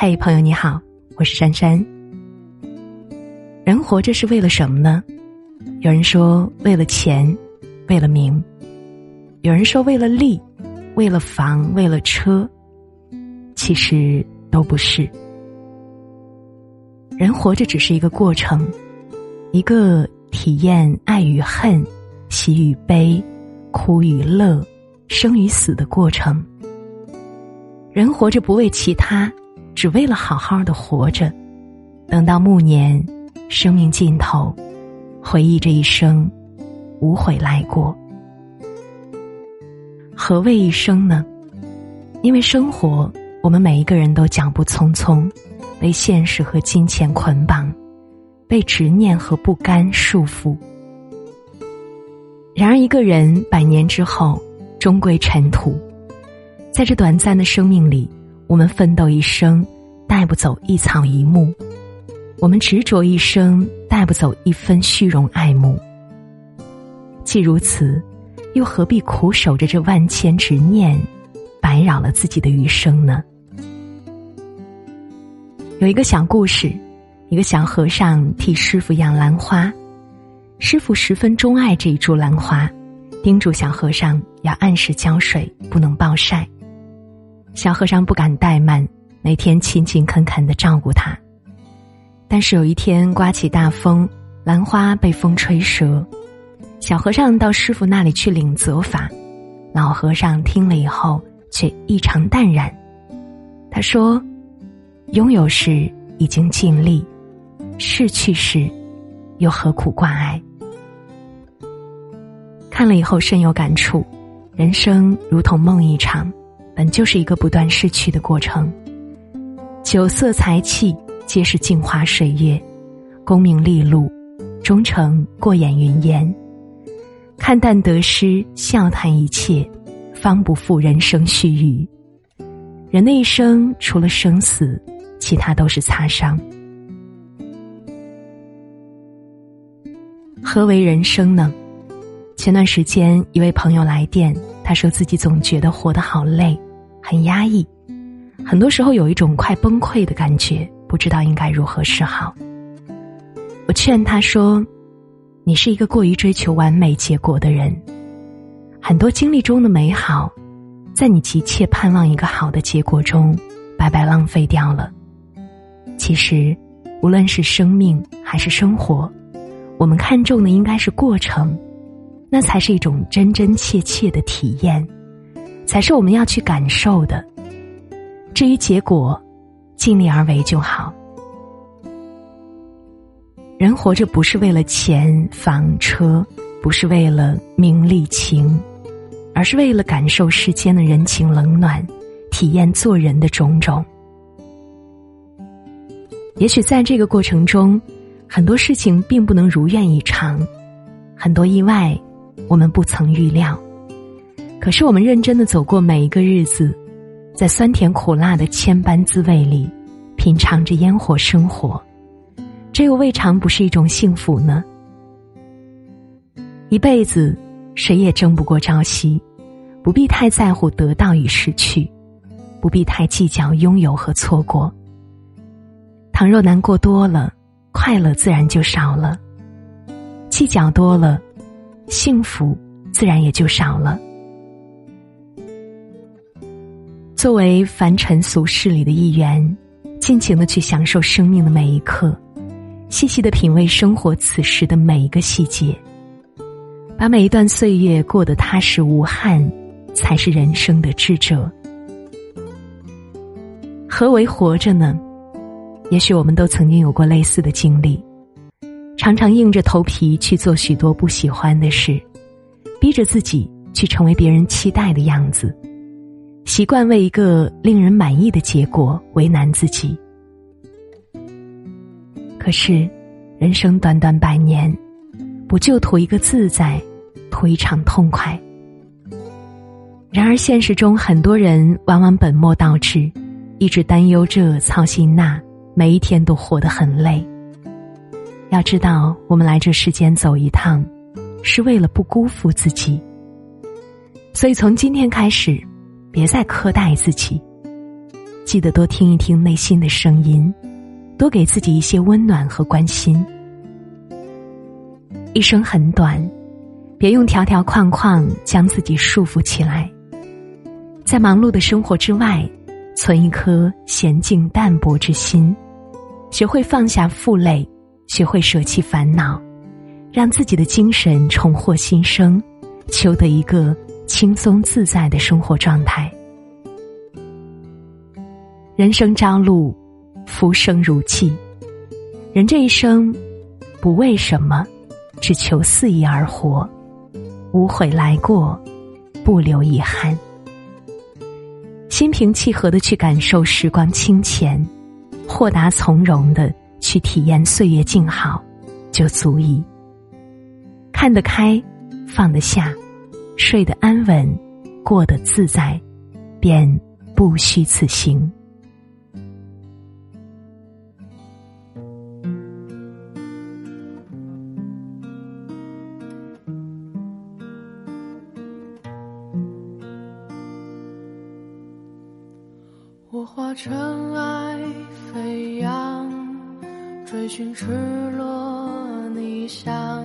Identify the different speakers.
Speaker 1: 嗨，朋友你好，我是珊珊。人活着是为了什么呢？有人说为了钱，为了名；有人说为了利，为了房，为了车。其实都不是。人活着只是一个过程，一个体验爱与恨、喜与悲、苦与乐、生与死的过程。人活着不为其他。只为了好好的活着，等到暮年，生命尽头，回忆这一生，无悔来过。何谓一生呢？因为生活，我们每一个人都脚步匆匆，被现实和金钱捆绑，被执念和不甘束缚。然而，一个人百年之后，终归尘土。在这短暂的生命里。我们奋斗一生，带不走一草一木；我们执着一生，带不走一分虚荣爱慕。既如此，又何必苦守着这万千执念，白扰了自己的余生呢？有一个小故事：一个小和尚替师傅养兰花，师傅十分钟爱这一株兰花，叮嘱小和尚要按时浇水，不能暴晒。小和尚不敢怠慢，每天勤勤恳恳的照顾他。但是有一天刮起大风，兰花被风吹折。小和尚到师傅那里去领责罚，老和尚听了以后却异常淡然。他说：“拥有时已经尽力，逝去时又何苦挂碍？”看了以后深有感触，人生如同梦一场。本就是一个不断失去的过程。酒色财气皆是镜花水月，功名利禄终成过眼云烟。看淡得失，笑谈一切，方不负人生须臾。人的一生除了生死，其他都是擦伤。何为人生呢？前段时间，一位朋友来电，他说自己总觉得活得好累。很压抑，很多时候有一种快崩溃的感觉，不知道应该如何是好。我劝他说：“你是一个过于追求完美结果的人，很多经历中的美好，在你急切盼望一个好的结果中，白白浪费掉了。其实，无论是生命还是生活，我们看重的应该是过程，那才是一种真真切切的体验。”才是我们要去感受的。至于结果，尽力而为就好。人活着不是为了钱、房、车，不是为了名利情，而是为了感受世间的人情冷暖，体验做人的种种。也许在这个过程中，很多事情并不能如愿以偿，很多意外我们不曾预料。可是，我们认真的走过每一个日子，在酸甜苦辣的千般滋味里，品尝着烟火生活，这又未尝不是一种幸福呢？一辈子，谁也争不过朝夕，不必太在乎得到与失去，不必太计较拥有和错过。倘若难过多了，快乐自然就少了；计较多了，幸福自然也就少了。作为凡尘俗世里的一员，尽情的去享受生命的每一刻，细细的品味生活此时的每一个细节，把每一段岁月过得踏实无憾，才是人生的智者。何为活着呢？也许我们都曾经有过类似的经历，常常硬着头皮去做许多不喜欢的事，逼着自己去成为别人期待的样子。习惯为一个令人满意的结果为难自己，可是，人生短短百年，不就图一个自在，图一场痛快？然而现实中，很多人往往本末倒置，一直担忧这，操心那，每一天都活得很累。要知道，我们来这世间走一趟，是为了不辜负自己。所以，从今天开始。别再苛待自己，记得多听一听内心的声音，多给自己一些温暖和关心。一生很短，别用条条框框将自己束缚起来。在忙碌的生活之外，存一颗娴静淡泊之心，学会放下负累，学会舍弃烦恼，让自己的精神重获新生，求得一个轻松自在的生活状态。人生朝露，浮生如寄。人这一生，不为什么，只求肆意而活，无悔来过，不留遗憾。心平气和的去感受时光清浅，豁达从容的去体验岁月静好，就足以。看得开，放得下，睡得安稳，过得自在，便不虚此行。
Speaker 2: 我化尘埃飞扬，追寻赤裸逆翔，